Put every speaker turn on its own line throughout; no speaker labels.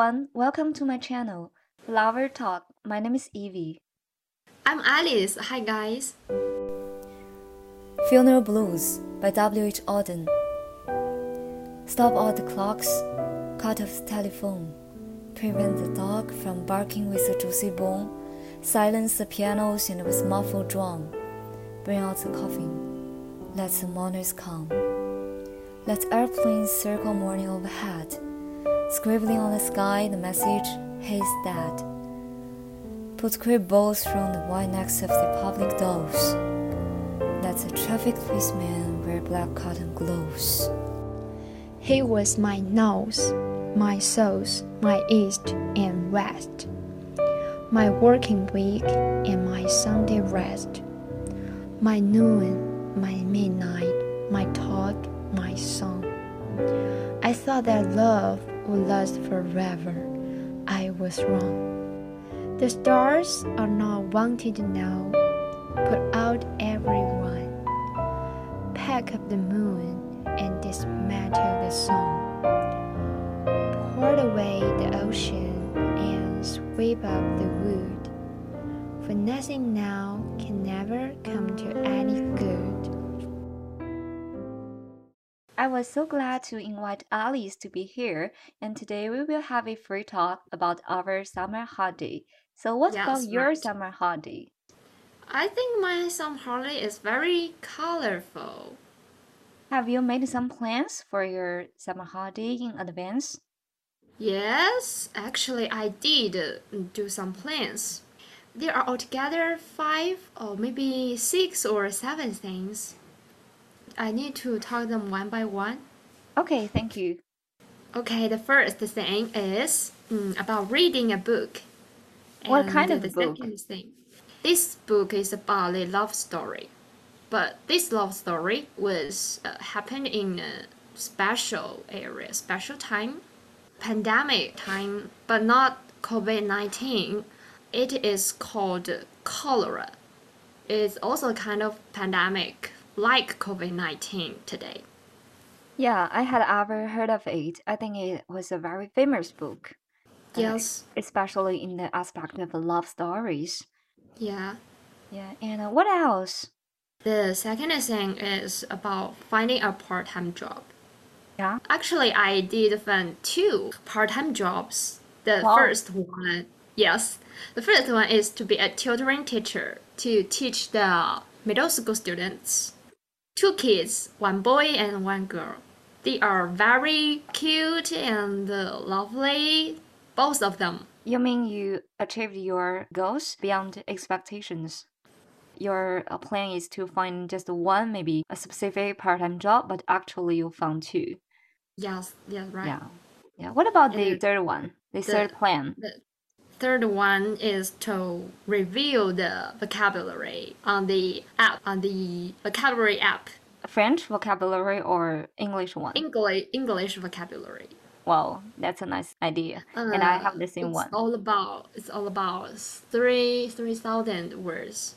everyone, welcome to my channel, Flower Talk. My name is Evie.
I'm Alice. Hi, guys.
Funeral Blues by W.H. Auden. Stop all the clocks, cut off the telephone, prevent the dog from barking with a juicy bone, silence the pianos and with muffled drum, bring out the coffin, let the mourners come. Let airplanes circle morning overhead, scribbling on the sky the message, He's dead. Put crepe balls from the white necks of the public doors. Let the traffic policeman wear black cotton gloves.
He was my nose, my souls, my east and west, my working week and my Sunday rest, my noon, my midnight, my talk, my song. I thought that love would last forever. I was wrong. The stars are not wanted now. Put out everyone. Pack up the moon and dismantle the sun. Pour away the ocean and sweep up the wood. For nothing now can never come to any good.
I was so glad to invite Alice to be here, and today we will have a free talk about our summer holiday. So, what
Yes,
about your
right.
summer holiday?
I think my summer holiday is very colorful.
Have you made some plans for your summer holiday in advance?
Yes, actually, I did do some plans. There are altogether five or maybe six or seven things. I need to talk them one by one.
Okay, thank you.
Okay, the first thing is mm, about reading a book.
What kind of
the
book?
second thing, this book is about a love story, but this love story was uh, happened in a special area, special time, pandemic time, but not COVID nineteen. It is called cholera. It's also a kind of pandemic like COVID nineteen today.
Yeah, I had ever heard of it. I think it was a very famous book. uh,
Yes,
especially in the aspect of love stories.
yeah.
Yeah, and uh, what else?
The second thing is about finding a part-time job.
Yeah.
Actually, I did find two part-time jobs. The
Wow.
first one, yes, the first one is to be a tutoring teacher to teach the middle school students. Two kids, one boy and one girl. They are very cute and lovely, both of them.
You mean you achieved your goals beyond expectations? Your uh, plan is to find just one, maybe a specific part-time job, but actually you found two.
Yes, yes, right.
Yeah. Yeah. What about the
And
third one? The
the-
third plan?
The third one is to review the vocabulary on the app, on the vocabulary app,
French vocabulary or English one?
English English vocabulary.
Wow, that's a nice idea. and I
Uh,
have the same
it's
one.
all about it's all about three three thousand words.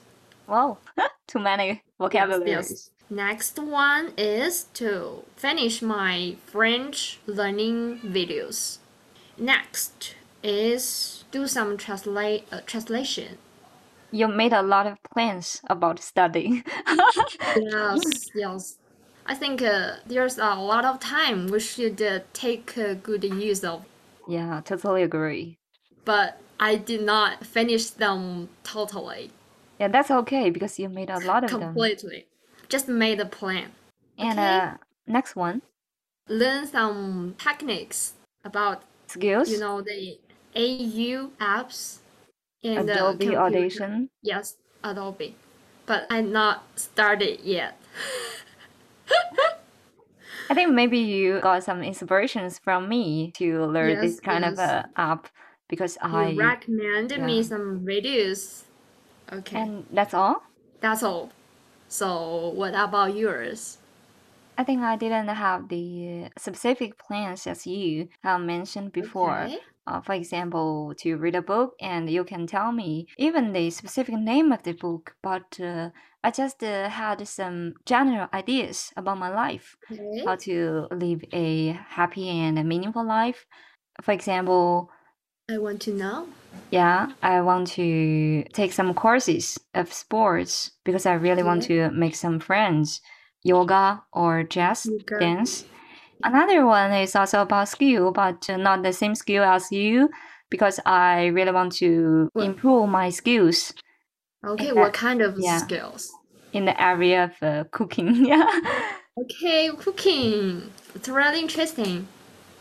Wow, too many
Yes, yes. Next one is to finish my French learning videos. Next is do some translate uh, translation.
You made a lot of plans about studying.
Yes, yes. I think uh, there's a lot of time we should uh, take uh, good use of,
yeah, totally agree.
but I did not finish them totally,
Yeah, that's okay because you made a lot of them.
completely. Just made a plan.
And
Okay.
uh, next one,
Learn some techniques about,
skills,
you know, the AU apps the
Adobe
computer.
Audition.
Yes, Adobe. But I not started yet.
I think maybe you got some inspirations from me to learn this
Yes,
kind of uh, app because I
You recommended me some videos. Okay.
and that's all.
That's all. So, what about yours?
I think I didn't have the specific plans as you have mentioned before.
Okay.
Uh, for example, to read a book, and you can tell me even the specific name of the book, but uh, I just uh, had some general ideas about my life,
Okay.
how to live a happy and meaningful life. For example,
I want to know.
yeah, I want to take some courses of sports because I really want to make some friends, yoga or jazz
Yoga.
dance. Another one is also about skill, but not the same skill as you because I really want to improve my skills
Okay,
that-
what kind of
yeah.
skills?
in the area of uh, cooking. Yeah.
Okay, cooking. It's really interesting.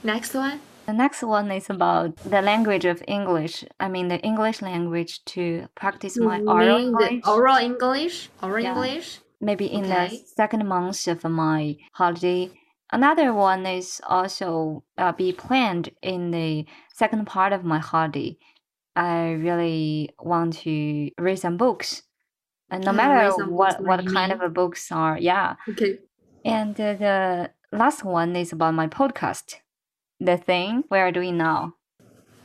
Next one.
The next one is about the language of English. I mean, the English language to practice my
You
oral
mean the
English.
oral English? Oral
Yeah.
English?
maybe in
Okay.
the second month of my holiday. Another one is also uh, be planned in the second part of my holiday. I really want to read some books, and no
Yeah,
matter
read some books,
what
what
kind
mean?
of a books are, yeah.
Okay.
And uh, the last one is about my podcast, the thing we are doing now.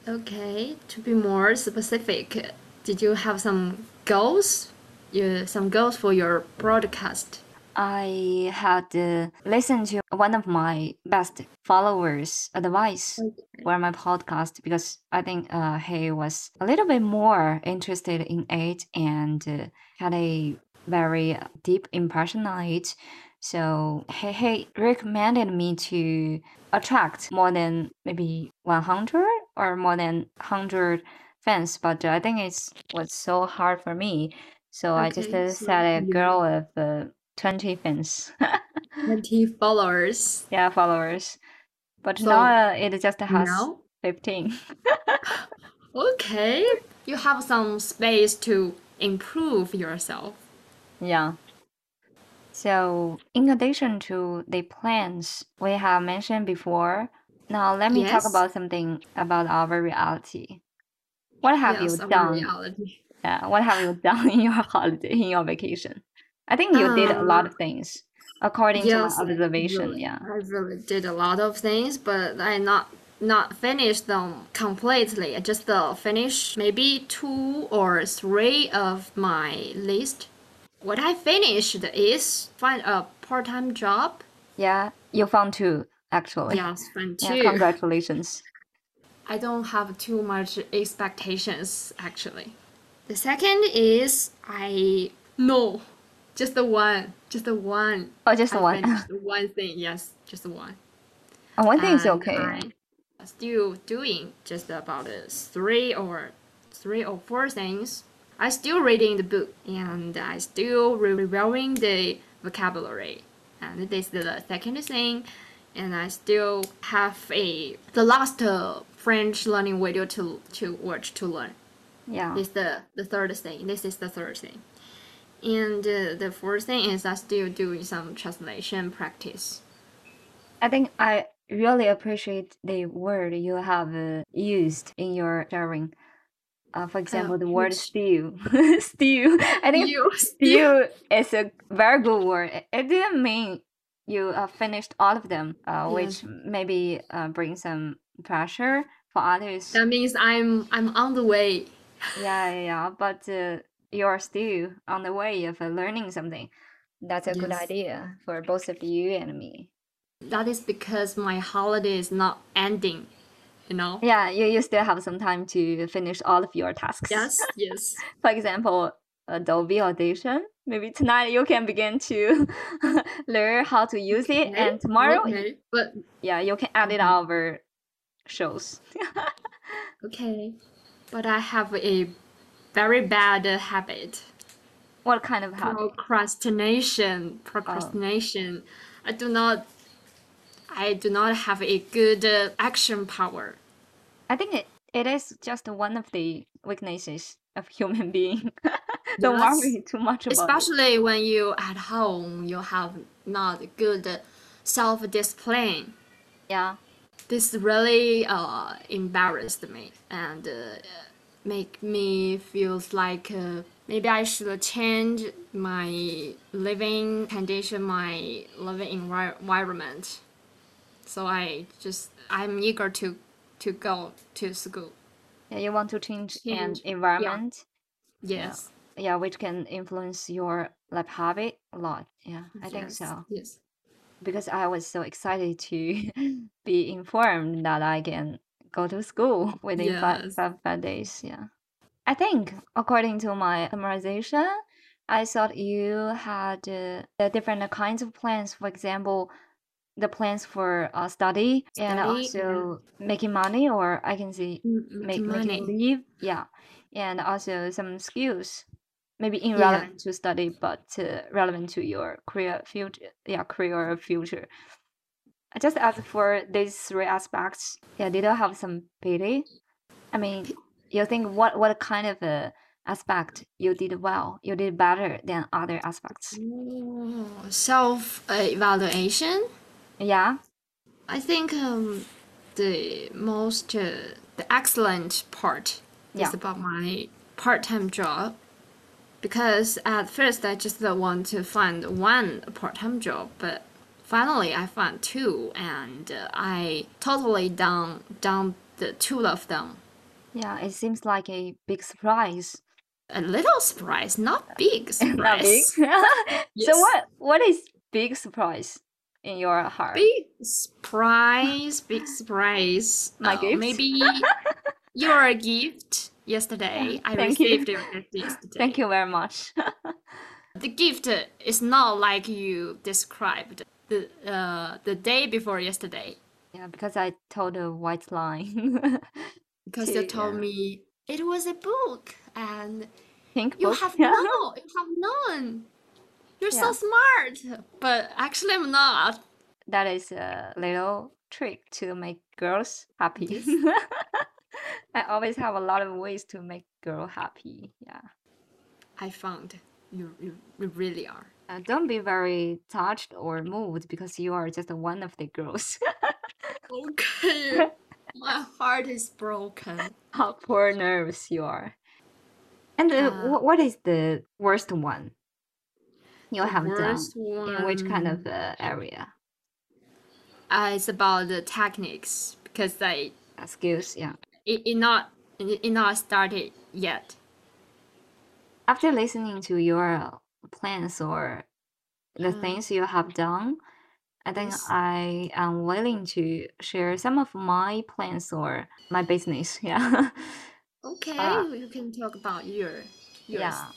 Okay, to be more specific, did you have some goals? You, some goals for your broadcast?
I had uh, listened to one of my best followers' advice for my podcast because I think uh, he was a little bit more interested in it and uh, had a very deep impression on it. So he, he recommended me to attract more than maybe 100 or more than 100 fans, but I think it's was so hard for me. So I just
Okay,
uh,
so
set a goal of uh, 20 fans.
20 followers.
yeah, followers. But
So
now uh, it just has
Now?
15.
Okay, you have some space to improve yourself.
Yeah. So, in addition to the plans we have mentioned before, now let me talk about something about our reality. What have
yes,
you done?
reality.
Yeah, what have you done in your holiday, in your vacation? I think you did a lot
Uh,
of things according
Yes,
to my
I
observation.
really-
Yeah.
I really did a lot of things, but I not not finished them completely. I just uh, finished maybe two or three of my list. What I finished is find a part-time job.
Yeah, you found two actually.
Yes, find
Yeah, congratulations.
I don't have too much expectations actually. The second is I no, just the one, just the one.
Oh, just
I
one.
finished one thing. Yes, just one.
Oh, one thing is okay.
I'm still doing just about three or three or four things. I still reading the book and I still reviewing the vocabulary. And this is the second thing. And I still have a the last uh, French learning video to to watch to learn.
Yeah.
This is the the third thing. This is the third thing. And uh, the fourth thing is I'm still doing some translation practice.
I think I really appreciate the word you have uh, used in your sharing. Uh, for example, the word stew. stew. I think
You
stew is a very good word. It- It didn't mean you uh, finished all of them, uh, which maybe uh, brings some pressure for others.
That means I'm I'm on the way.
yeah, yeah, yeah. But uh, you're still on the way of uh, learning something. That's a good idea for both of you and me.
That is because my holiday is not ending. You know.
Yeah, you, you still have some time to finish all of your tasks.
Yes. Yes.
For example, Adobe Audition. Maybe tonight you can begin to learn how to use it,
Okay,
and tomorrow,
Okay. But
yeah, you can add it
Mhm.
our shows.
okay. But I have a very bad habit.
what kind of habit?
Procrastination. Procrastination. I do not. I do not have a good uh, action power.
I think it, it is just one of the weaknesses of human being. Don't
Yes.
worry too much about it.
Especially when you at home, you have not good self discipline.
Yeah,
this really uh, embarrassed me and uh, make me feels like uh, maybe I should change my living condition, my living envi- environment. So I just I'm eager to to go to school.
yeah, you want to change an
Change, yeah.
environment.
Yes,
Yeah, which can influence your life habit a lot. Yeah, I think so.
Yes.
because I was so excited to be informed that I can go to school within five,
Yes.
five, five days. Yeah. I think according to my memorization, I thought you had uh, the different kinds of plans. For example, the plans for uh, study, and
Study,
also making money, or I can see make
making
leave. Yeah, and also some skills, maybe irrelevant to study, but uh, relevant to your career future. Yeah, career future. I just asked for these three aspects. Yeah, did you have some pity? I mean, you think what what kind of uh, aspect you did well, you did better than other aspects?
Self evaluation.
Yeah,
I think um, the most uh, the excellent part
Yeah.
is about my part-time job because at first I just want to find one part-time job, but finally I found two, and uh, I totally done done the two of them.
yeah. It seems like a big surprise.
A little surprise, not big surprise.
Not big.
surprise.
So what what is big surprise in your heart?
Big surprise, big surprise.
My
Uh,
gift?
Maybe your gift yesterday. I
Thank you.
received your gift yesterday.
Thank you very much.
The gift is not like you described the uh, the day before yesterday
yeah, because I told a white line.
because you told
yeah.
me it was a book and
Pink
you
book.
have
yeah.
known you have known. You're so smart, but actually I'm not.
That is a little trick to make girls happy. I always have a lot of ways to make girl happy. Yeah.
I found you you, you really are.
Uh, don't be very touched or moved because you are just one of the girls.
Okay, my heart is broken.
How poor nerves you are. And uh,
Uh,
wh- what is the worst one you
The
have done?
worst
In which kind of
one,
uh, area?
Uh, it's about the techniques because I
Uh, skills, yeah.
it, it not it, it not started yet.
After listening to your plans or the
Uh,
things you have done, I think
yes.
I am willing to share some of my plans or my business. Yeah.
Okay,
Uh,
you can talk about your yours.
yeah.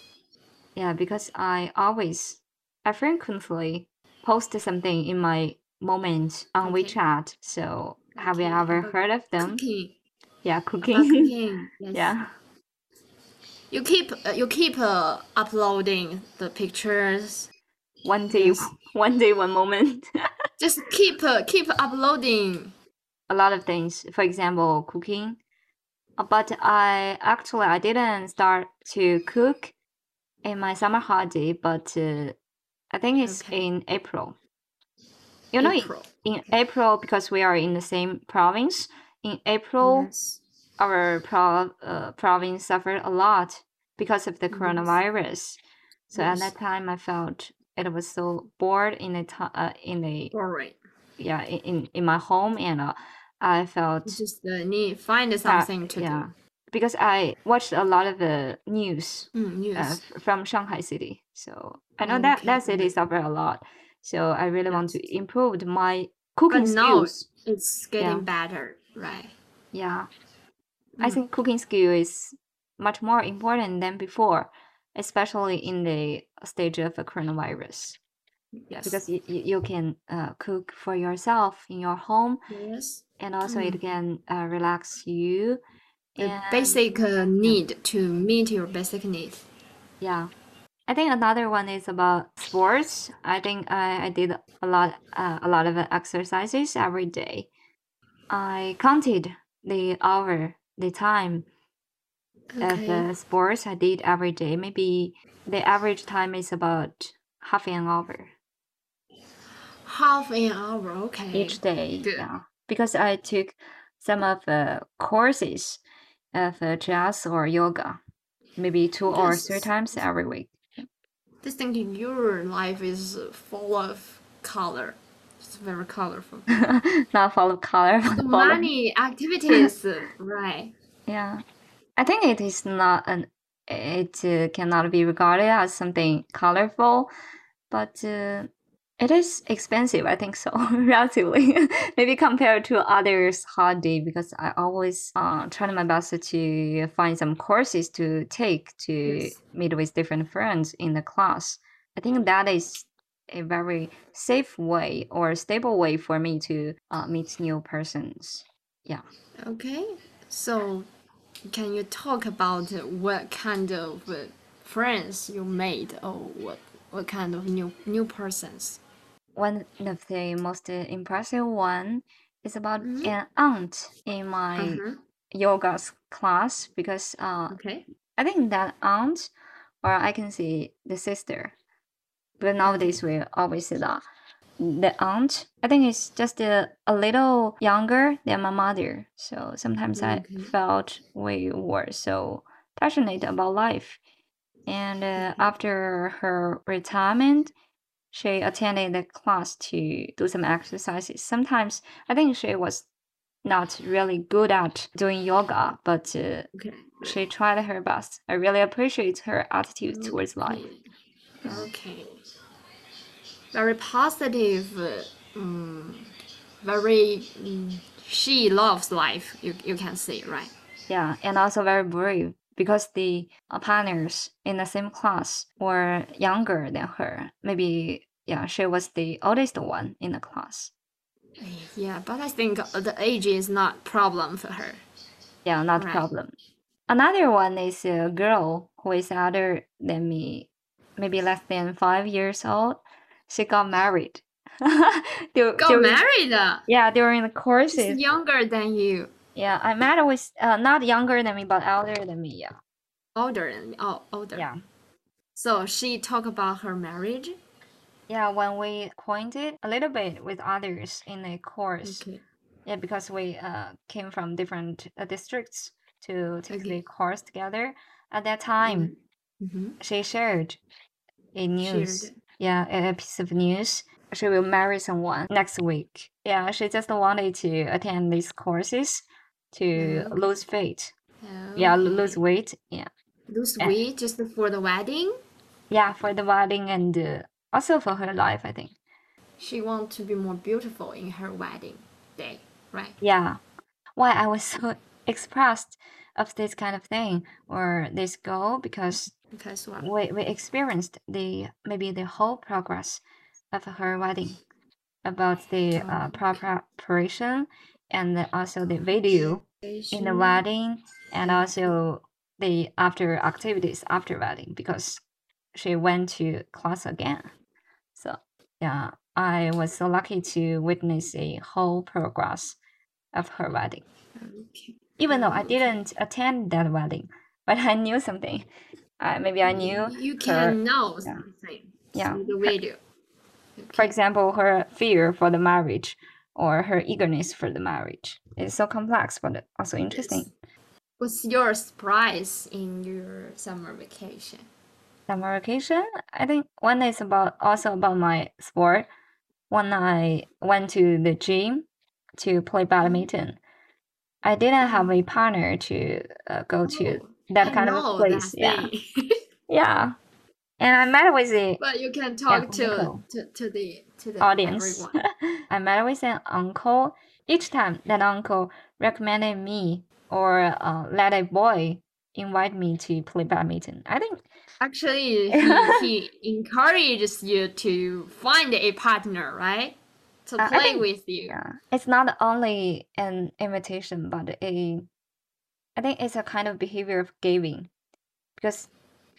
Yeah, because I always, I frequently post something in my moment on
Okay.
WeChat. So have you
Okay,
ever
about
heard of them?
Cooking.
Yeah,
About
cooking.
cooking. Yes.
Yeah.
You keep uh, you keep uh, uploading the pictures.
One day,
Yes.
one day, one moment.
Just keep uh, keep uploading.
a lot of things. For example, cooking. Uh, But I actually I didn't start to cook in my summer holiday, but uh, I think it's
Okay.
in April. You know, in-
April.
in April because we are in the same province. In April,
Yes.
Our pro- uh, province suffered a lot because of the
Yes.
coronavirus. So at that time, I felt it was so bored in a ti- uh, in a
Alright.
yeah in, in my home, and uh, I felt
You just uh, need find
that-
something to
yeah
do.
because I watched a lot of the news
Mm,
uh, from Shanghai city, so I know that that city suffered a lot. So I really want to improve my cooking
But now
skills.
it's getting
Yeah.
better, right?
Yeah, I
Mm.
think cooking skill is much more important than before, especially in the stage of a coronavirus.
Yes.
Because you, you, can uh, cook for yourself in your home,
yes.
and also
Mm.
it can uh, relax you.
The
And
basic uh, need to meet your basic need.
yeah, I think another one is about sports. I think I, I did a lot uh, a lot of exercises every day. I counted the hour, the time of
Okay.
the sports I did every day. Maybe the average time is about half an hour
Half an hour, okay.
each day.
Good.
Yeah, because I took some of the courses of uh, jazz or yoga, maybe two or three times every week.
This thing in your life is full of color. Very colorful.
Not full of color, but
So
full of
many activities, right?
Yeah, I think it is not an. It uh, cannot be regarded as something colorful, but uh, It is expensive, I think so, relatively. Maybe compared to others holiday because I always uh, try my best to find some courses to take to
Yes.
meet with different friends in the class. I think that is a very safe way or stable way for me to uh, meet new persons. Yeah.
Okay, so can you talk about uh, what kind of uh, friends you made or what what kind of new new persons?
One of the most uh, impressive one is about
Mhm.
an aunt in my
Uh-huh.
yoga class because uh,
Okay.
I think that aunt, or I can say the sister, but nowadays we always say that. The aunt, I think it's just a, a little younger than my mother. So sometimes I felt we were so passionate about life. And uh,
Mhm.
after her retirement, she attended the class to do some exercises. Sometimes I think she was not really good at doing yoga, but uh,
Okay.
she tried her best. I really appreciate her attitude towards life.
Okay. Very positive. Um, very. Um, she loves life. You you can see, right.
Yeah, and also very brave because the partners in the same class were younger than her. Maybe, yeah, she was the oldest one in the class.
Yeah, but I think the age is not problem for her.
Yeah, not
Right.
problem. Another one is a girl who is older than me, maybe less than five years old. She got married.
Got
during-
married.
Yeah, during the courses.
She's younger than you.
Yeah, I met with uh, not younger than me, but older than me. Yeah,
Older than me. Oh, older.
yeah,
So she talked about her marriage.
yeah. When we pointed a little bit with others in the course,
Okay.
yeah, because we uh came from different uh, districts to take
Okay.
the course together. At that time,
Mm-hmm.
she shared a news.
Shared.
Yeah, a piece of news. She will marry someone next week. Yeah, she just wanted to attend these courses to
Okay.
lose weight. Yeah, lose weight. Yeah.
Lose weight just for the wedding.
Yeah, for the wedding and uh, also for her life, I think.
She wants to be more beautiful in her wedding day, right?
Yeah. Why I was so expressed of this kind of thing or this goal because We, we experienced the maybe the whole progress of her wedding about the uh, pre- preparation and the- also the video in the wedding and also the after activities after wedding because she went to class again. So yeah, I was so lucky to witness the whole progress of her wedding.
Okay.
Even though I
Okay.
didn't attend that wedding, but I knew something. Uh, maybe I knew
You
her,
can know
yeah.
something
Yeah.
the video.
for example, her fear for the marriage or her eagerness for the marriage. It's so complex, but also interesting.
What's your surprise in your summer vacation?
Summer vacation, I think one is about also about my sport. When I went to the gym to play badminton, I didn't have a partner to uh, go to
Oh,
that
I
kind of place. Yeah, yeah. And I met with a
but you can talk to, to to the to the
audience. I met with an uncle. Each time that uncle recommended me or uh, let a boy invite me to play badminton. I think
Actually, he, he encourages you to find a partner, right? To
Uh,
play
think-
with you.
yeah, it's not only an invitation, but a I think it's a kind of behavior of giving because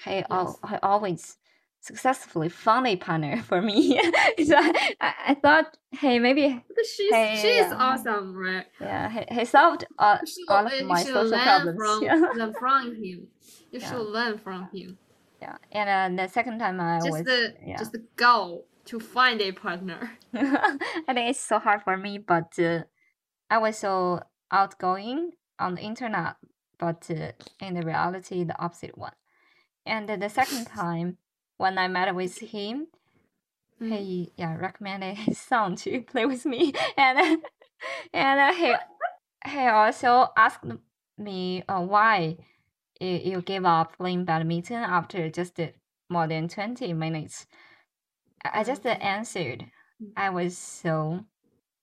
he, al- he always successfully found a partner for me. so I, I, thought, hey, maybe
she's
Hey,
she's
yeah.
awesome, right?
yeah, he, he solved all,
should,
all of my social problems.
from
yeah.
learn from him. You
Yeah.
should learn from him.
Yeah, and uh, the second time I
Just
was,
the
yeah,
just go to find a partner.
I think it's so hard for me, but uh, I was so outgoing on the internet, but uh, in the reality, the opposite one. And the second time when I met with him,
Mm.
he yeah recommended his son to play with me, and and uh, he he also asked me uh, why you, you gave up playing badminton after just more than twenty minutes. I just uh, answered.
Mm.
I was so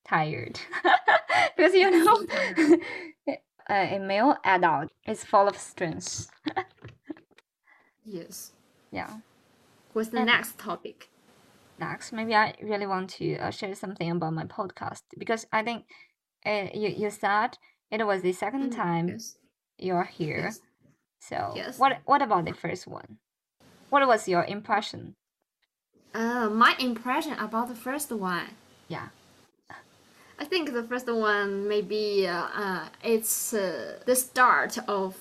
tired because you know. Uh, a male adult is full of strengths.
Yes.
Yeah.
What's the
And-
next topic?
Next, maybe I really want to uh, share something about my podcast because I think uh, you you said it was the second
Mm,
time
Yes.
you're here.
Yes.
So
Yes.
what what about the first one? What was your impression?
Uh, my impression about the first one.
Yeah.
I think the first one maybe uh, uh it's uh, the start of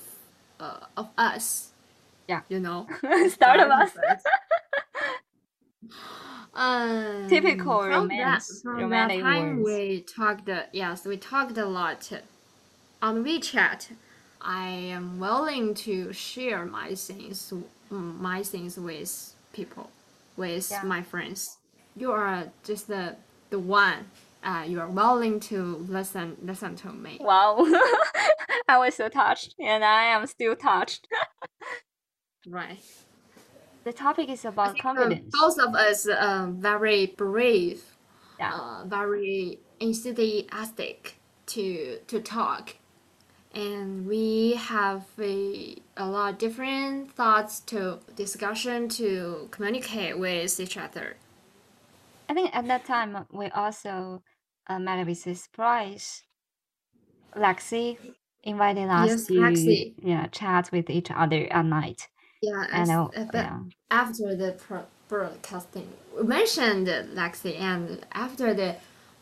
uh, of us.
Yeah.
You know.
Start of us.
Um,
Typical
from
romance-
That, from
romantic
that time
words.
we talked. Yes, we talked a lot on WeChat. I am willing to share my things, my things with people, with
Yeah.
my friends. You are just the the one. Uh, you are willing to listen listen to me.
Wow. I was so touched and I am still touched.
Right.
The topic is about
uh,
confidence.
both of us uh, very brave,
Yeah.
uh, very enthusiastic to to talk, and we have a, a lot of different thoughts to discussion to communicate with each other.
I think at that time uh, we also uh, met with a surprise. Lexi invited us
Yes,
to
Lexi.
yeah chat with each other at night.
Yeah,
And
as-
uh,
but
yeah,
after the broadcasting, we mentioned Lexi, and after the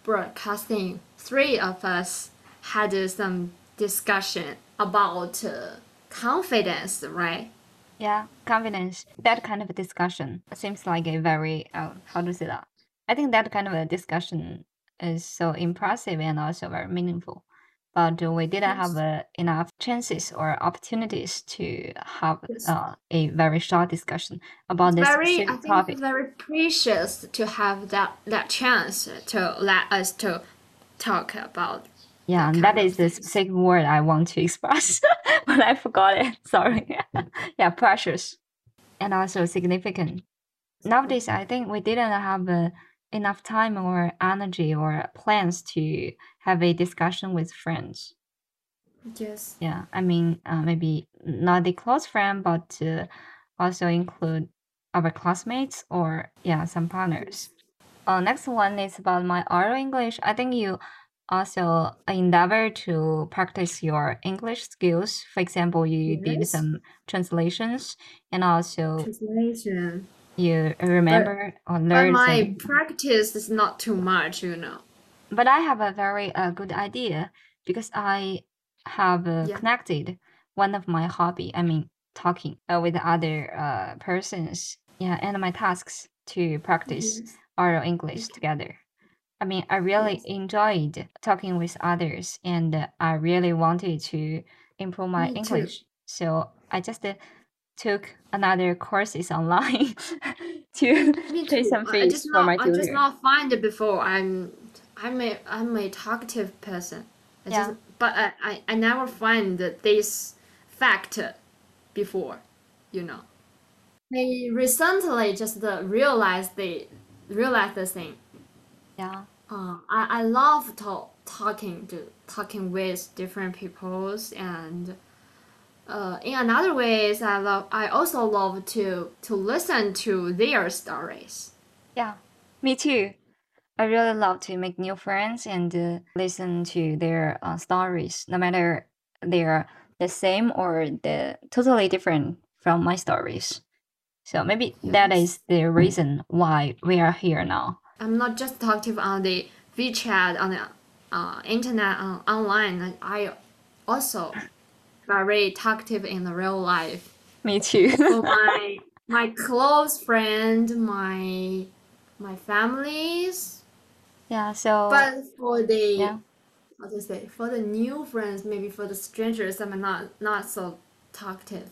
broadcasting, three of us had uh, some discussion about uh, confidence, right?
yeah, confidence. That kind of discussion seems like a very uh, how to say that. I think that kind of a discussion is so impressive and also very meaningful. But we didn't have
Yes.
uh, enough chances or opportunities to have
Yes.
uh, a very short discussion about this
very, I
specific
think,
topic.
it's very precious to have that that chance to let us to talk about.
Yeah,
that
and
kind of
is the
things.
specific word I want to express, but I forgot it. Sorry. yeah, precious and also significant. Nowadays, I think we didn't have uh, enough time or energy or plans to have a discussion with friends.
Yes.
Yeah, I mean, uh, maybe not the close friend, but uh, also include our classmates or yeah, some partners. Uh, next one is about my oral English. I think you also endeavor to practice your English skills. For example, you did
Yes.
some translations and also
Translation.
You remember or learn.
But my
some.
practice is not too much, you know.
But I have a very uh, good idea because I have uh,
Yeah.
connected one of my hobby. I mean, talking uh, with other uh, persons. Yeah, and my tasks to practice
Yes.
oral English together. I mean, I really
Yes.
enjoyed talking with others, and uh, I really wanted to improve my
Me too.
English. So I just uh, took another courses online to pay some fees for my
not I just not find it before. I'm I'm a I'm a talkative person. I
Yeah.
just but I, I, I never find this factor before, you know. I recently just uh, realized the realized the thing.
Yeah.
Uh, I, I love talk, talking to talking with different peoples and uh, in another ways I love I also love to to listen to their stories.
Yeah, me too. I really love to make new friends and uh, listen to their uh, stories, no matter they're the same or the totally different from my stories. So maybe that
Yes.
is the reason why we are here now.
I'm not just talking on the WeChat on the uh, internet uh, online. I also very talkative in the real life.
Me too.
For my my close friend, my my families,
yeah, so
but for the
yeah,
how to say for the new friends, maybe for the strangers, I'm not not so talkative.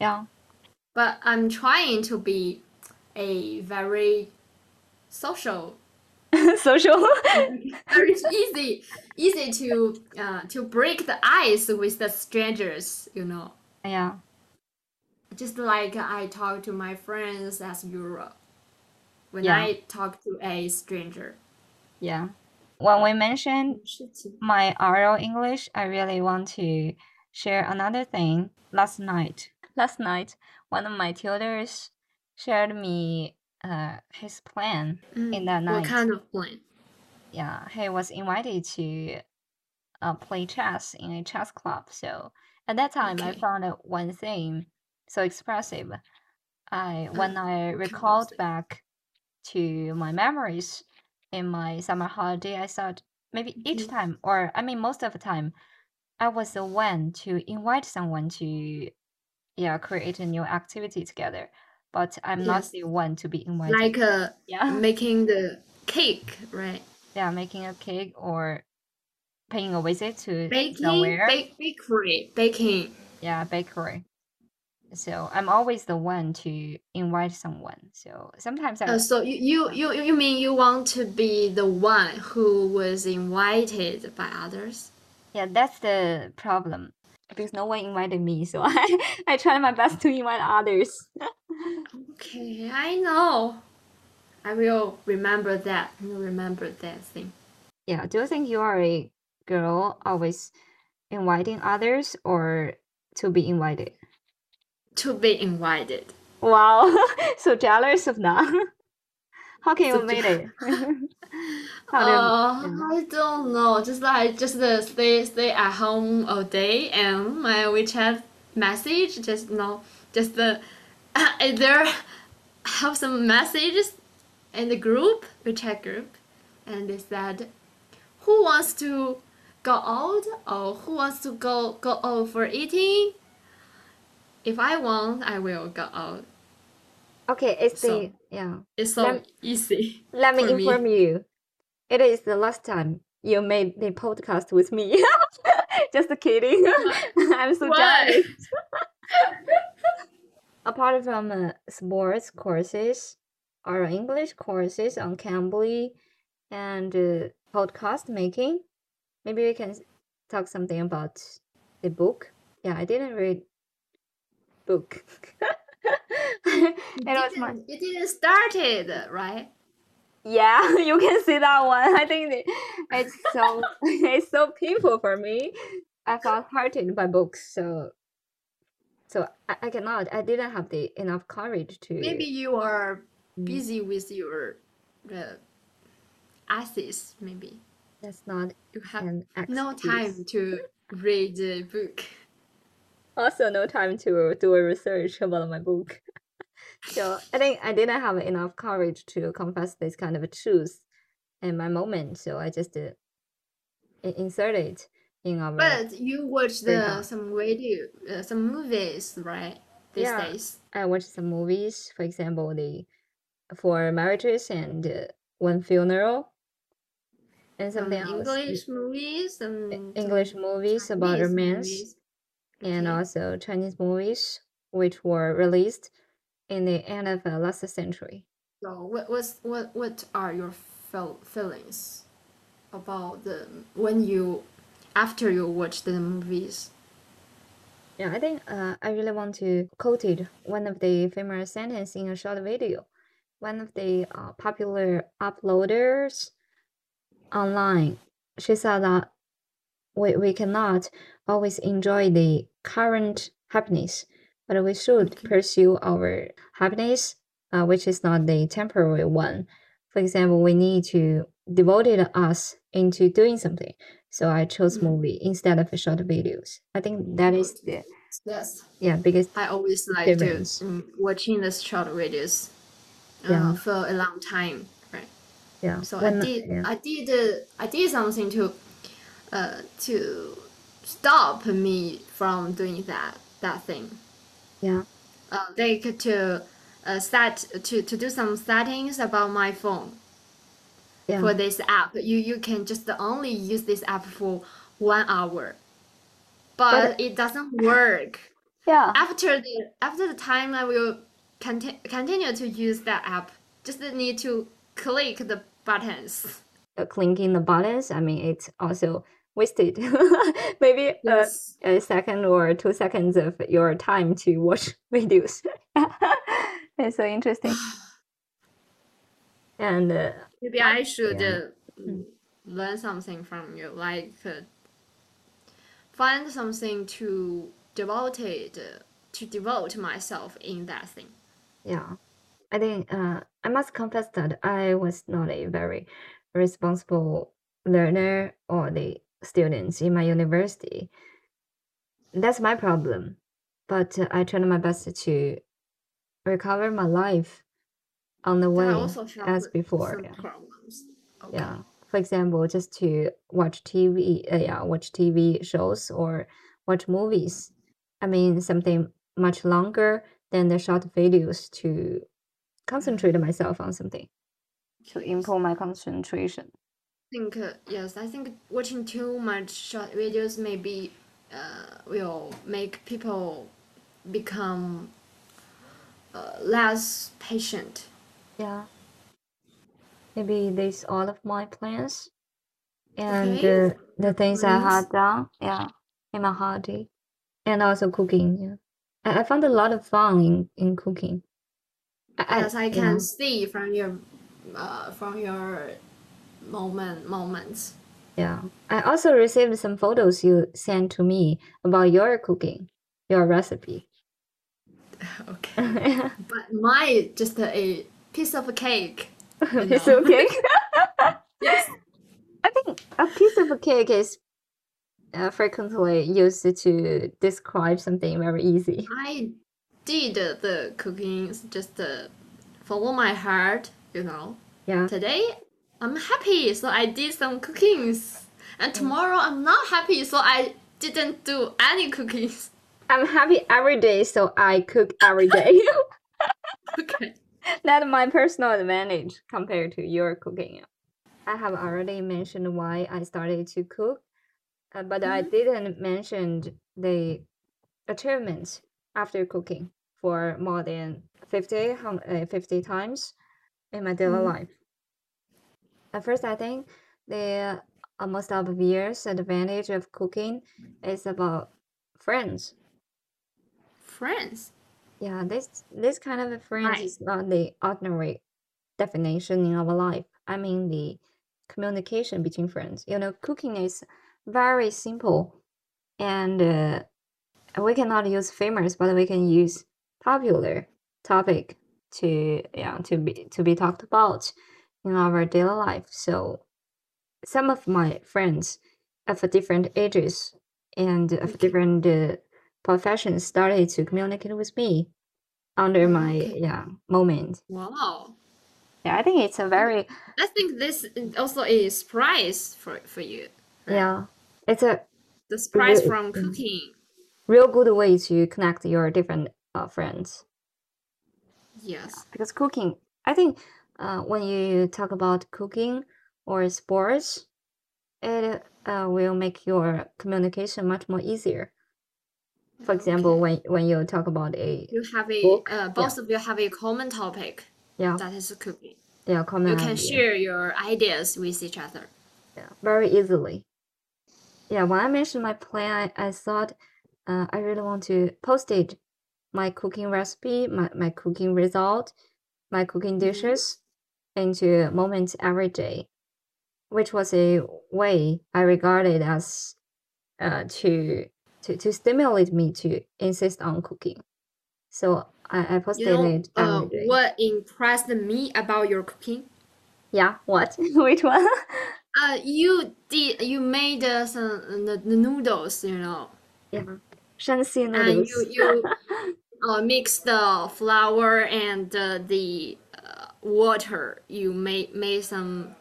yeah,
But I'm trying to be a very social
social.
very easy easy to uh, to break the ice with the strangers you know
yeah,
just like i talk to my friends as usual when
Yeah.
I talk to a stranger.
Yeah. When we mentioned my oral English, I really want to share another thing. Last night, last night, one of my tutors shared me uh, his plan in that
Mm, What kind of plan?
Yeah, he was invited to uh, play chess in a chess club. So at that time, I found one thing so expressive. I when
Uh,
I
kind of
recalled back to my memories in my summer holiday, I thought maybe each
Mhm.
time, or I mean most of the time, I was the one to invite someone to yeah create a new activity together. But I'm not the one to be invited.
Like uh,
yeah,
making the cake, right?
yeah, making a cake or paying a visit to
Baking,
somewhere.
bake, bakery, baking.
yeah, bakery. So I'm always the one to invite someone. So sometimes I
Uh, so you, you you you mean you want to be the one who was invited by others?
yeah, that's the problem because no one invited me. So I I try my best to invite others.
Okay, I know. I will remember that. I will remember that thing.
yeah. Do you think you are a girl always inviting others or to be invited?
To be invited.
Wow, so jealous of that. How can you made it?
Uh. I don't know. Just like just uh, stay stay at home all day and my WeChat message just no just the either have some messages in the group WeChat group and they said who wants to go out or who wants to go go out for eating. If I want, I will go out.
Okay, it's
So-
the yeah.
It's so
Lem-
easy.
Let me
for me.
inform you. It is the last time you made the podcast with me. Just kidding. I'm so
Why?
jealous. Apart from uh, sports courses, our English courses on Cambly and uh, podcast making, maybe we can talk something about the book. Yeah, I didn't read book. It was my
didn't, you didn't start it, right?
yeah, you can see that one. I think the- it's so it's so painful for me. I felt hurted by books, so so I, I cannot. I didn't have the enough courage to.
Maybe you are
Mm,
busy with your uh, essays. Maybe
that's not
you have no time to read the book.
Also, no time to do a research about my book. so I think I didn't have enough courage to confess this kind of truth in my moment. So I just uh, i- insert it in our
But you watch the some radio, uh, some movies, right? These
Yeah.
days.
I watched some movies, for example, the Four Marriages and uh, One Funeral, and
Some
something else.
English movies, some
English
some
movies about
Chinese
romance,
movies.
and
Okay.
also Chinese movies, which were released in the end of uh, last century.
So what what's what what are your fel feelings about the when you after you watch the movies?
Yeah, I think uh, I really want to quote it one of the famous sentence in a short video. One of the uh, popular uploaders online, she said that we, we cannot always enjoy the current happiness, but we should
Okay.
pursue our happiness, uh, which is not the temporary one. For example, we need to devote it us into doing something. So I chose
Mm.
movie instead of short videos. I think that is the
Yes,
yeah because
I always like to
difference.
um, watching the short videos uh,
Yeah.
for a long time, right?
Yeah.
So I did
yeah.
I did uh, I did something to uh to stop me from doing that that thing.
Yeah.
uh, like to uh, set to, to do some settings about my phone
Yeah.
for this app. You you can just only use this app for one hour, but,
But-
it doesn't work.
Yeah.
After the after the time, I will conti- continue to use that app. Just need to click the buttons.
Uh, clinking the buttons. I mean, it's also wasted. Maybe a,
Yes.
a second or two seconds of your time to watch videos. it's so interesting. and uh,
Maybe I should
yeah.
uh, learn something from you, like uh, find something to devote it, uh, to devote myself in that thing.
yeah, I think uh, I must confess that I was not a very responsible learner or the students in my university. That's my problem. But uh, I tried my best to recover my life on the way as before. Yeah.
Okay.
Yeah. For example, just to watch TV, uh, yeah, watch TV shows or watch movies. I mean, something much longer than the short videos to concentrate myself on something, to improve my concentration.
I think uh, yes, I think watching too much short videos maybe uh, will make people become uh, less patient.
Yeah. Maybe this all of my plans and
Okay.
uh, the things I had done, yeah, in my hobby, and also cooking. Yeah, I, I found a lot of fun in in cooking. I,
As I
yeah.
can see from your uh, from your moment moments.
Yeah. I also received some photos you sent to me about your cooking, your recipe.
Okay. But my just a piece of a cake. you
piece
know.
of cake.
Yes.
I think a piece of a cake is uh, frequently used to describe something very easy.
I did the cooking just uh, follow my heart, you know.
Yeah.
Today I'm happy, so I did some cookings. And tomorrow I'm not happy, so I didn't do any cookings.
I'm happy every day, so I cook every day.
Okay.
That's my personal advantage compared to your cooking. I have already mentioned why I started to cook, uh, but I
Mhm.
didn't mention the achievements after cooking for more than 50, uh, 50 times in my daily
Mhm.
life. At first, I think the uh, most obvious advantage of cooking is about friends.
Friends.
Yeah, this this kind of a friends
Right.
is not the ordinary definition in our life. I mean the communication between friends. You know, cooking is very simple, and uh, we cannot use famous, but we can use popular topic to yeah to be to be talked about in our daily life. So some of my friends of different ages and of different uh, professions started to communicate with me under my
Okay.
yeah moment.
Wow.
Yeah, I think it's a very
I think this also is prize for for you. right?
yeah, it's a
The
surprise
from
mm.
cooking.
real good way to connect your different uh, friends
Yes.
because cooking. I think uh, when you talk about cooking or sports, it uh, will make your communication much more easier. For example, when when you talk about a
You have a
book,
uh, both of you have a common topic
yeah,
that is cooking.
yeah, common
You can
idea.
share your ideas with each other.
yeah, very easily. Yeah, when I mentioned my plan, I, I thought uh, I really want to post it, my cooking recipe, my, my cooking result, my cooking
Mhm.
dishes into moments every day, which was a way I regarded as uh, to, to to stimulate me to insist on cooking. So I, I posted
You know,
it
uh,
every day.
what impressed me about your cooking?
Yeah, what? Which one?
Uh, you did you made uh, some the, the noodles, you know,
yeah, Shanxi
and
noodles.
you you uh, mix the flour and uh, the water. You made made some.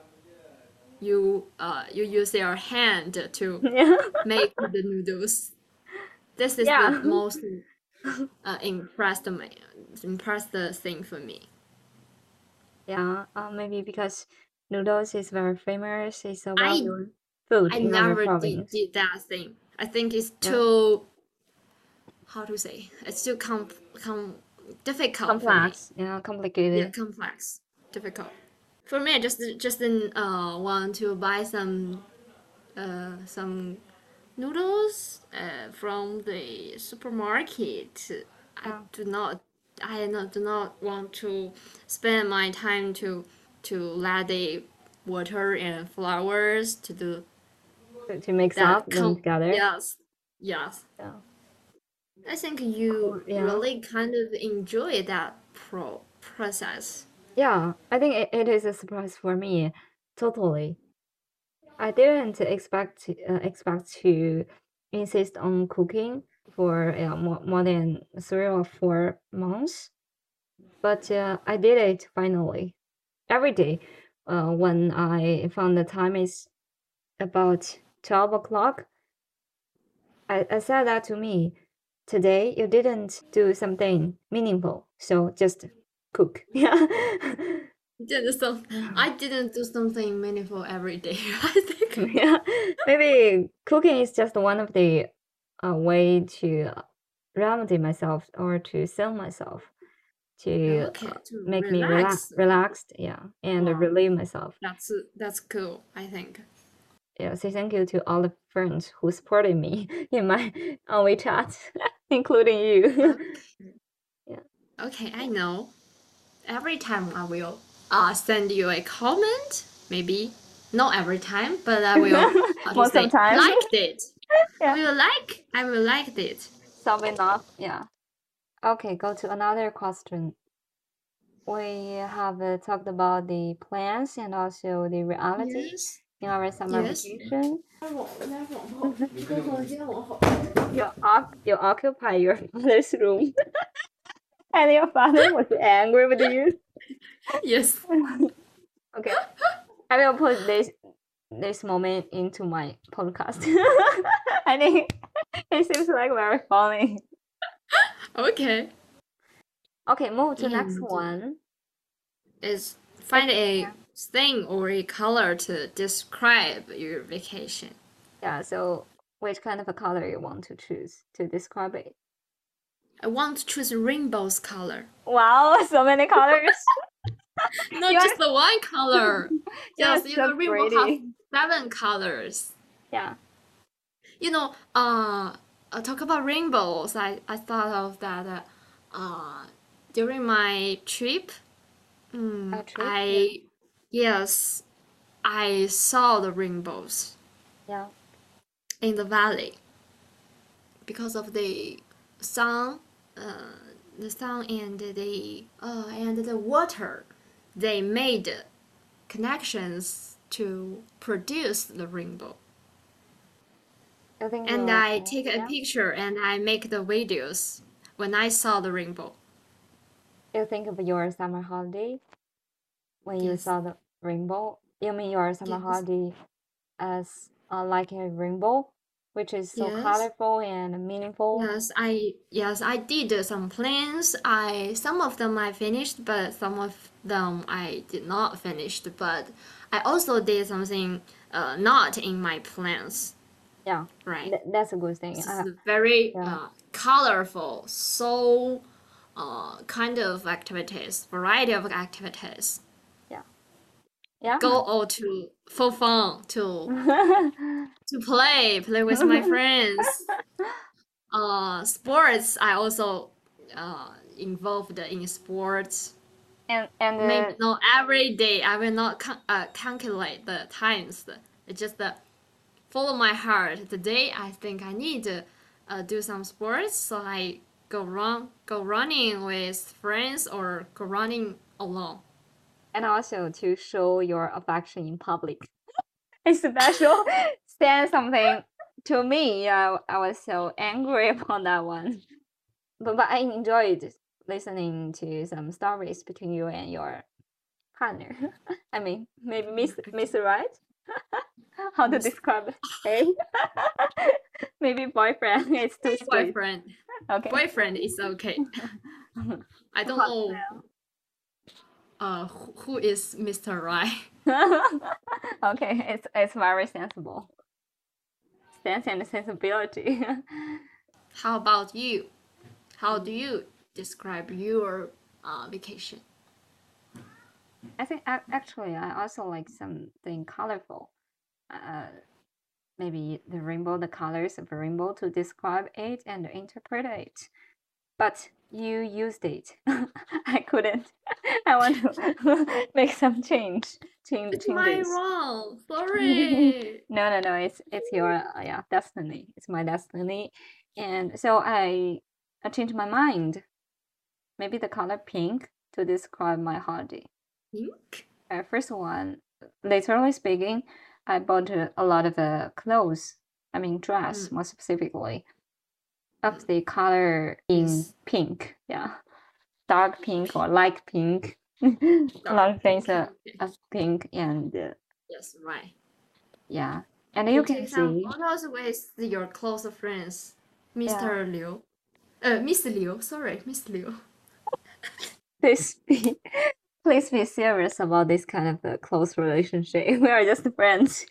You uh you use your hand to make the noodles. This is
Yeah.
the most uh, impressed me impressed thing for me.
Yeah, uh, maybe because noodles is very famous. It's a well-known food
I
in
never did,
province.
did that thing. I think it's
Yeah.
too how to say it's too com, com difficult.
Complex, yeah,
Yeah,
complicated.
complex, difficult. For me, I just just uh want to buy some uh some noodles uh from the supermarket. I
Yeah.
do not I not, do not want to spend my time to to let the water and flowers to do
to, to mix
that
up
com-
together.
yes yes
Yeah.
I think you
yeah.
really kind of enjoy that pro process
Yeah, I think it, it is a surprise for me, totally. I didn't expect to, uh, expect to insist on cooking for yeah, more, more than three or four months, but uh, I did it finally. Every day, uh, when I found the time is about 12 o'clock, I, I said that to me, today you didn't do something meaningful, so just cook. Yeah.
did some i didn't do something meaningful every day i think
yeah. Maybe cooking is just one of the uh, way to remedy myself or to sell myself to
okay to
make me relax,
relax
relaxed, yeah, and
Wow.
relieve myself.
that's that's cool i think
Yeah, say thank you to all the friends who supported me in my on WeChat, including you. Yeah.
Okay, I know. Every time I will uh, send you a comment, maybe not every time, but I will
Most
say,
time.
liked it.
Yeah.
I will like. I will like it.
Solve enough, yeah. Okay, go to another question. We have uh, talked about the plans and also the reality
Yes.
In our summer
Yes.
vacation. You, oc- you occupy your father's room. and your father was angry with you.
yes.
Okay. I will put this this moment into my podcast. I think it seems like very funny.
Okay.
Okay, move to next
mm.
one.
Is find a thing or a color to describe your vacation.
Yeah, so which kind of a color you want to choose to describe it?
I want to choose rainbow's color.
Wow, so many colors.
Not
You are-
just the one color. Yes, you
so
know, rainbow has seven colors.
yeah.
you know, uh, uh, talk about rainbows. I, I thought of that uh, uh, during my trip. Mm,
trip,
I yes, I saw the rainbows
Yeah.
in the valley because of the sun, uh, the sun and the uh, and the water. They made connections to produce the rainbow
I think
and
you're-
I take a
yeah.
picture and I make the videos when I saw the rainbow.
You think of your summer holiday when you
Yes.
saw the rainbow. You mean your summer
Yes.
holiday as uh, like a rainbow, which is so
Yes.
colorful and meaningful.
Yes, I yes I did some plans. I some of them I finished, but some of them I did not finish. But I also did something uh, not in my plans.
Yeah,
Right.
th- that's a good thing.
This is very
yeah.
uh, colorful, so uh, kind of activities, variety of activities.
Yeah.
Go all to for fun to to play, play with my friends. Uh, sports. I also uh, involved in sports.
and and uh,
Maybe not every day. I will not uh, calculate the times. It's just uh, follow my heart. Today, I think I need to uh, do some sports, so I go run, go running with friends, or go running alone.
And also to show your affection in public. It's special. Send something to me. Yeah, I was so angry about that one. But but I enjoyed listening to some stories between you and your partner. I mean, maybe Miss mm, Miss Right? How to describe it? Hey? maybe boyfriend. It's too sweet.
Boyfriend,
Okay.
boyfriend is okay. I don't
Hot
know. Uh, who- who is Mr. Right?
okay, it's it's very sensible. Sense and sensibility.
How about you? How do you describe your uh, vacation?
I think actually I also like something colorful. Uh, maybe the rainbow, the colors of the rainbow to describe it and interpret it. But you used it. I couldn't. I want to make some change. Change
It's my wrong. Sorry.
No, no, no. It's it's your uh, yeah destiny. It's my destiny, and so I I changed my mind. Maybe the color pink to describe my holiday.
Pink?
Uh, first one, literally speaking, I bought a, a lot of uh, clothes. I mean dress
Mm.
more specifically, of the color in
Yes.
pink. Yeah, dark pink or light pink. a lot of things
Okay.
of pink and uh,
Yes, right.
yeah, and you can
take some
see.
photos with your close friends, Mr. Liu. Uh, Miss Liu. Sorry, Miss Liu.
please be please be serious about this kind of a close relationship. We are just friends.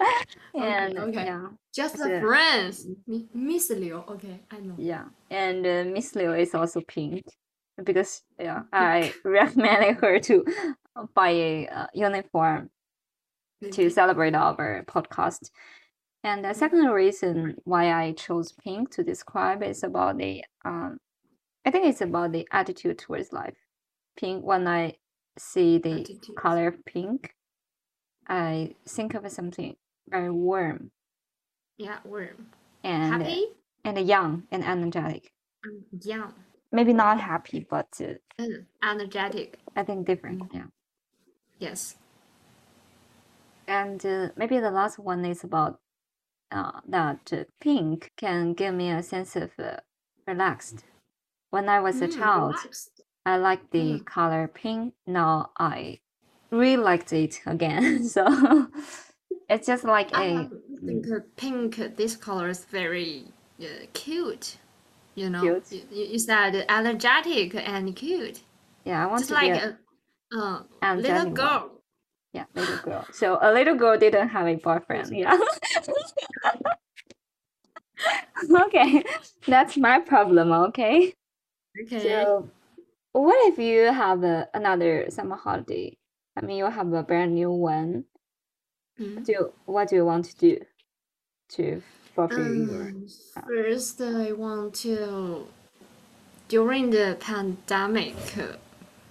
and
okay.
yeah,
Just the friends. Miss Liu. Okay, I know.
yeah. And uh, Miss Liu is also pink because yeah, I recommended her to buy a uh, uniform to celebrate our podcast. And the second reason why I chose pink to describe is about the um, I think it's about the attitude towards life. Pink. When I see the
Attitude.
color pink, I think of something very warm
Yeah, warm.
and
Happy
and young and energetic.
and young.
Maybe not happy, but uh,
and energetic.
I think different. Yeah.
Yes.
And uh, maybe the last one is about uh, that pink can give me a sense of uh, relaxed. When I was a
Mm,
child,
relaxed.
I liked the
Mm.
color pink. Now I really liked it again. so it's just like
I
a
think uh, pink. This color is very uh, cute. You know,
Cute.
You, you you said energetic and cute,
yeah. I want
just
to be
like
a
a uh,
energetic
little
one.
girl.
Yeah, little girl. So a little girl didn't have a boyfriend. Yeah. okay, that's my problem. Okay.
Okay.
So, what if you have a, another summer holiday? I mean, you have a brand new one.
Mm.
Do you, what do you want to do to your?
Um, first, I want to. During the pandemic, uh,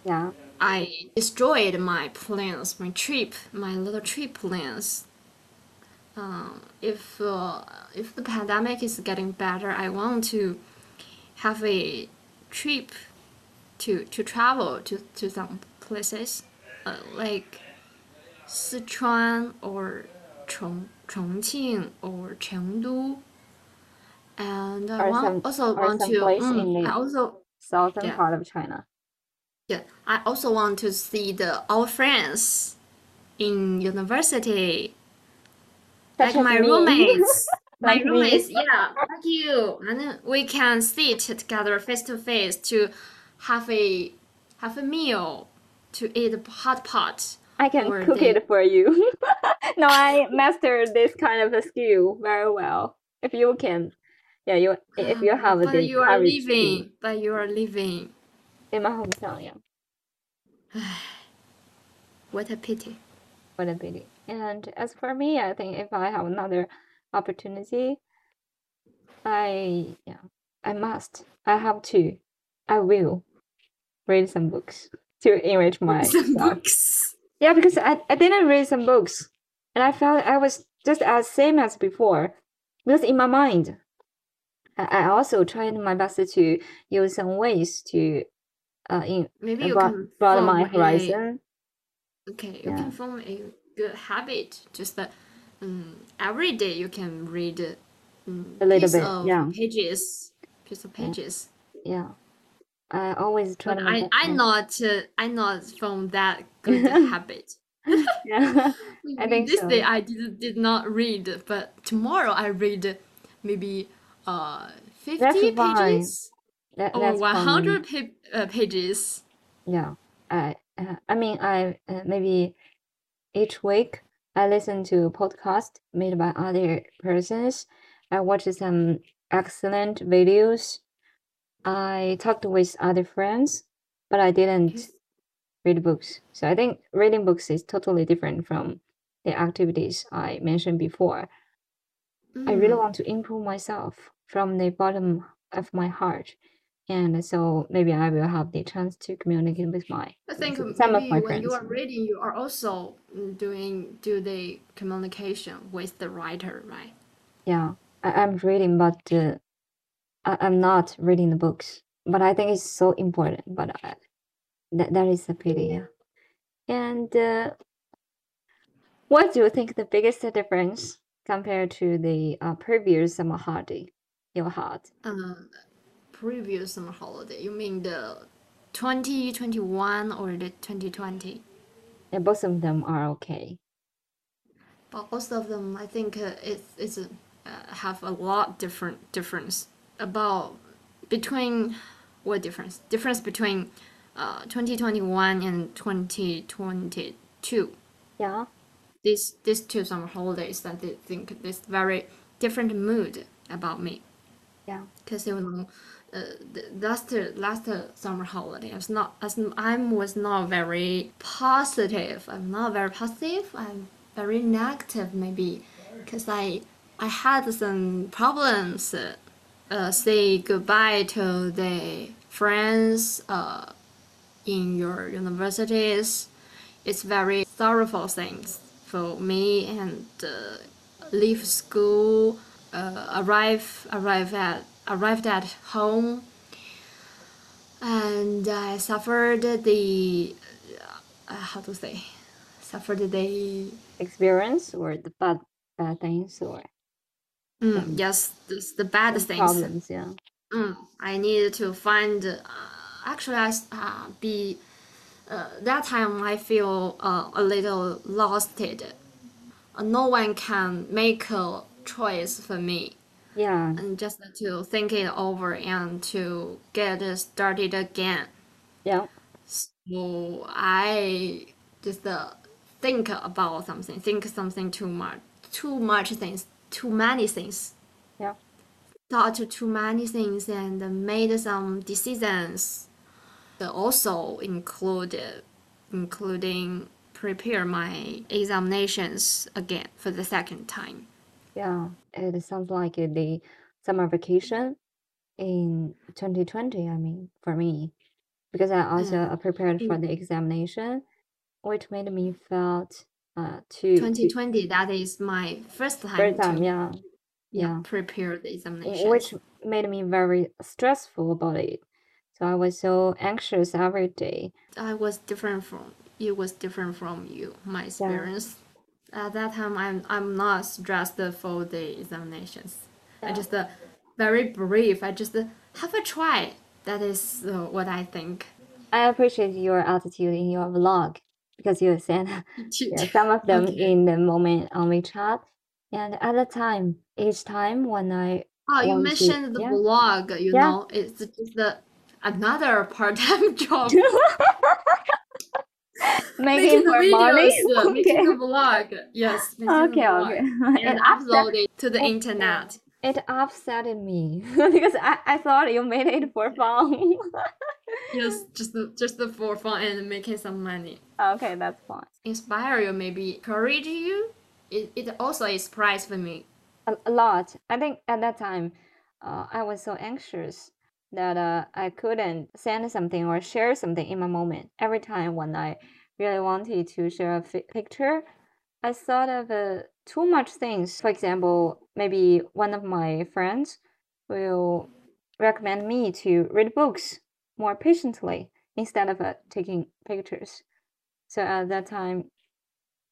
Yeah.
I destroyed my plans, my trip, my little trip plans. Um, if uh, if the pandemic is getting better, I want to have a trip to to travel to, to some places, uh, like Sichuan or Chong Chongqing or Chengdu. And I
Or
want,
some-
also want to. mm, I also
Southern
Yeah.
part of China.
yeah, I also want to see the our friends in university, like
Such as
my
me.
roommates. my
Like
roommates, yeah, like you, and we can sit together face to face to have a have a meal, to eat a hot pot.
I can
Or
cook it for you. no, I mastered this kind of a skill very well. If you can, yeah, you if you ah, have
but
the
you are leaving, but you are leaving.
in my hometown, yeah.
What a pity.
What a pity. And as for me, I think if I have another opportunity, I yeah, I must. I have to. I will read some books to enrich
my
Some
books.
Yeah, because I, I didn't read some books and I felt I was just as same as before. Because in my mind, I, I also tried my best to use some ways to uh in
Maybe you
broad,
can
broaden my
form a-
horizon.
Okay, you
Yeah.
can form a good habit. Just that um, every day you can read um,
A little
piece
bit,
of
yeah.
pages, piece of pages.
Yeah. I always try
But
to
I
make
I
it-
not uh, I not from that good habit.
Yeah. I think
this
so.
day I did did not read, but tomorrow I read maybe uh fifty
fine.
pages
That,
or
that's
one
fine.
hundred pa- uh, pages.
Yeah, I uh, I mean I uh, maybe each week I listen to a podcast made by other persons. I watch some excellent videos. I talked with other friends, but I didn't read books. So I think reading books is totally different from the activities I mentioned before. I really
Mm.
want to improve myself from the bottom of my heart. and so maybe I will have the chance to communicate with my
I think
some some of
maybe
my
when you
friends.
are reading, you are also mm, doing do the communication with the writer, right?
Yeah, I, I'm reading, but uh, I, I'm not reading the books. But I think it's so important. But I, that that is a pity. Yeah. And uh, what do you think the biggest difference compared to the uh, previous summer holiday you had?
Uh, previous summer holiday. You mean the 2021 or the 2020?
Yeah, both of them are okay.
But most of them, I think, uh, it's it's uh, have a lot different difference about between what difference difference between uh 2021 and 2022.
Yeah.
These these two summer holidays, that they think this very different mood about me.
Yeah.
because you know, uh, the last last summer holiday, I was not as I was not very positive. I'm not very positive. I'm very negative maybe, because I I had some problems. Uh, say goodbye to the friends uh, in your universities. It's very sorrowful things for me and uh, leave school, uh, arrive arrive at arrived at home, and I suffered the uh, how to say suffered the
Experience or the bad bad things or
mm, yes the, the bad things.
problems. Yeah.
Mm, I needed to find. Uh, actually, I uh, be uh, that time I feel uh, a little lost. Uh, no one can make a choice for me,
Yeah.
and just to think it over and to get started again.
Yeah.
So I just uh, think about something, think something too much, too much things, too many things
Yeah.
thought too many things and made some decisions that also included including prepare my examinations again for the second time.
Yeah. It sounds like the summer vacation in 2020. I mean, for me, because I also
Uh,
uh, prepared for the examination, which made me felt uh to to
2020 that is my first time
first time.
to
Yeah.
yeah
Yeah.
prepare the examination,
which made me very stressful about it. So I was so anxious every day.
I was different from it was different from you my
Yeah,
experience. At that time I'm I'm not stressed for the examinations. I just uh, very brief. I just uh, have a try. That is uh, what I think.
I appreciate your attitude in your vlog because you sent yeah, some of them
okay.
in the moment on WeChat. And at the time, each time when I
Oh, you
want to,
mentioned the
yeah,
blog, you
yeah.
know, it's just the another part-time job.
Making
Making the
for money?
videos, uh, making
Okay.
the vlog. Yes, making the
Okay,
vlog.
okay.
And upload it to the internet.
It upset me because I, I thought you made it for fun.
Yes, just the, just the for fun and making some money.
Okay, that's fine.
Inspire you, maybe encourage you. It, it also is prize for me.
A, a lot. I think at that time, uh, I was so anxious that uh, I couldn't send something or share something in my moment. Every time when I really wanted to share a fi- picture, I thought of uh, too much things. For example, maybe one of my friends will recommend me to read books more patiently instead of uh, taking pictures. So at that time,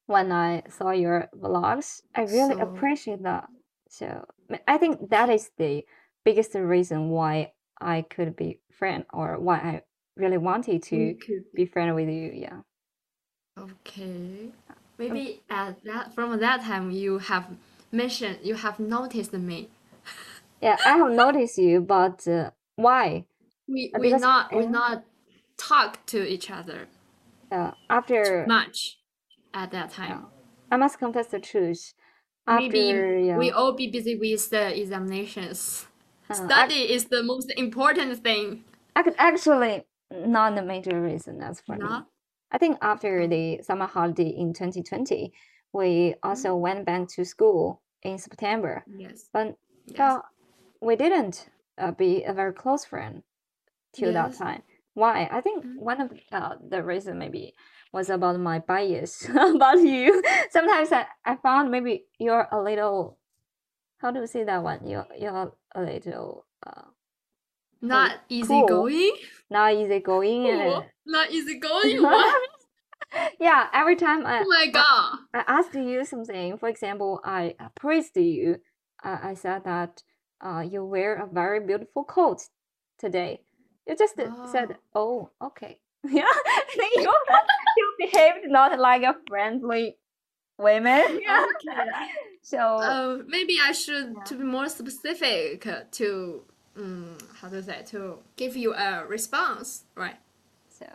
when I saw your vlogs, I really
So
appreciate that. So m- I think that is the biggest reason why I could be friend or why I really wanted to be friend with you. Yeah.
okay.
Um,
Maybe at that from that time you have mentioned you have noticed me.
yeah, I have noticed you, but uh, why?
We
Uh,
we
Because
not we
uh,
not talk to each other
uh, after
much at that
yeah,
time.
I must confess the truth.
Maybe
After
we all be busy with the examinations.
uh, I,
Study is the most important thing.
I could actually not the major reason that's for me. I think after the summer holiday in 2020, we also
mm,
went back to school in September,
yes
but
yes
we didn't uh, be a very close friend. till that time. Why? I think
Mm.
one of uh, the reason maybe was about my bias about you. Sometimes I, I found maybe you're a little how do you say that one? You're you're a little uh
Not
cool.
easygoing.
not easygoing and
Oh, not easygoing. What?
yeah, every time I
Oh my god.
I asked you something. For example, I uh, praised you. I, I said that uh, you wear a very beautiful coat today. You just uh, said, "Oh, okay." Yeah, you you behaved not like a friendly woman. Yeah.
Okay.
So
Uh, maybe I should
Yeah.
to be more specific uh, to um, how to say to give you a response, right?
so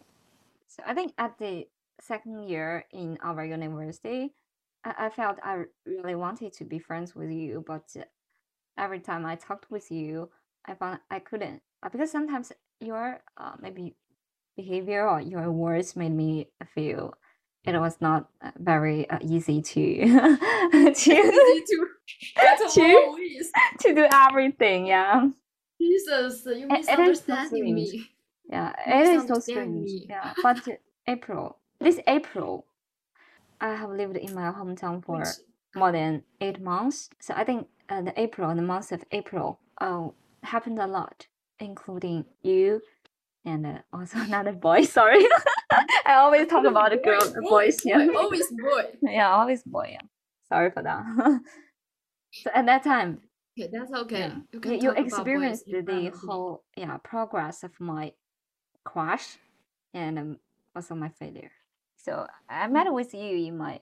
so I think at the second year in our university, I, I felt I really wanted to be friends with you, but every time I talked with you, I found I couldn't uh, because sometimes your uh, maybe behavior or your words made me feel it was not uh, very uh, easy to to
Easy to get
To-
with.
to do everything. Yeah,
Jesus, you
It- it is so
misunderstanding
strange.
me.
yeah,
You
it is so
misunderstand
strange.
me.
Yeah, but April, this April, I have lived in my hometown for more than eight months. So I think uh, the April, the month of April, uh, happened a lot, including you and uh, also another boy. Sorry, I always talk about the girl, the
boy,
boys. Yeah,
always boy.
yeah, always boy. Yeah. Sorry for that. so at that time,
Okay, that's okay.
yeah,
You
you,
can
you
talk about boys
experienced the whole yeah progress of my crush and um, also my failure. So I met with you in my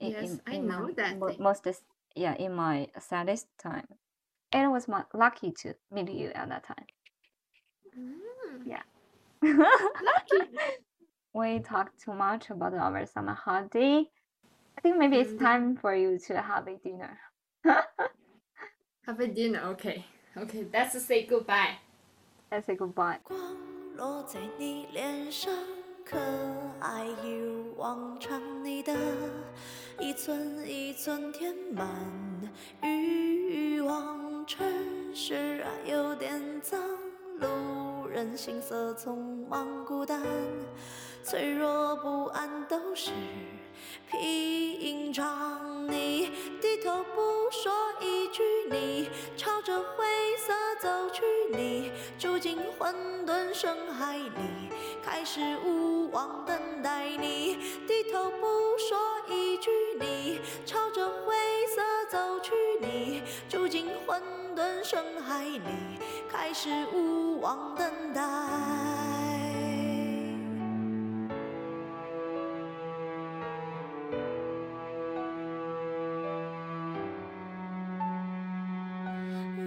in,
Yes,
in,
I
in
know
my
that
mo-
thing.
most s- yeah in my saddest time. It was my lucky to meet you at that time.
Mm,
Yeah.
lucky.
we talked too much about our summer holiday. I think maybe it's
Mm.
time for you to have a dinner.
Have a dinner, okay. Okay, let's say goodbye.
Let's say goodbye.
光落在你脸上， 可爱一如往常。你的一寸一寸填满欲望，城市啊有点脏，路人行色匆忙孤单，脆弱不安都是平常。你低头不说一句，你朝着灰色走去，你住进混沌深海里，开始无望等待你。低头不说一句，你朝着灰色走去，你住进混沌深海里，开始无望等待。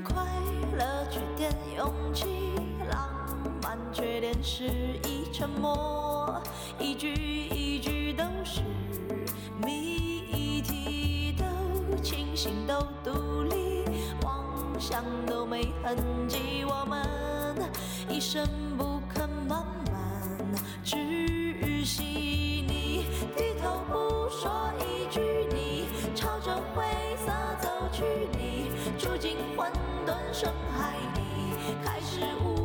快乐缺点勇气，是一，沉默一句一句都是谜题，都清醒都独立，妄想都没痕迹，我们一生不肯慢慢窒息。你低头不说一句，你朝着灰色走去，你住进混沌深海里，开始无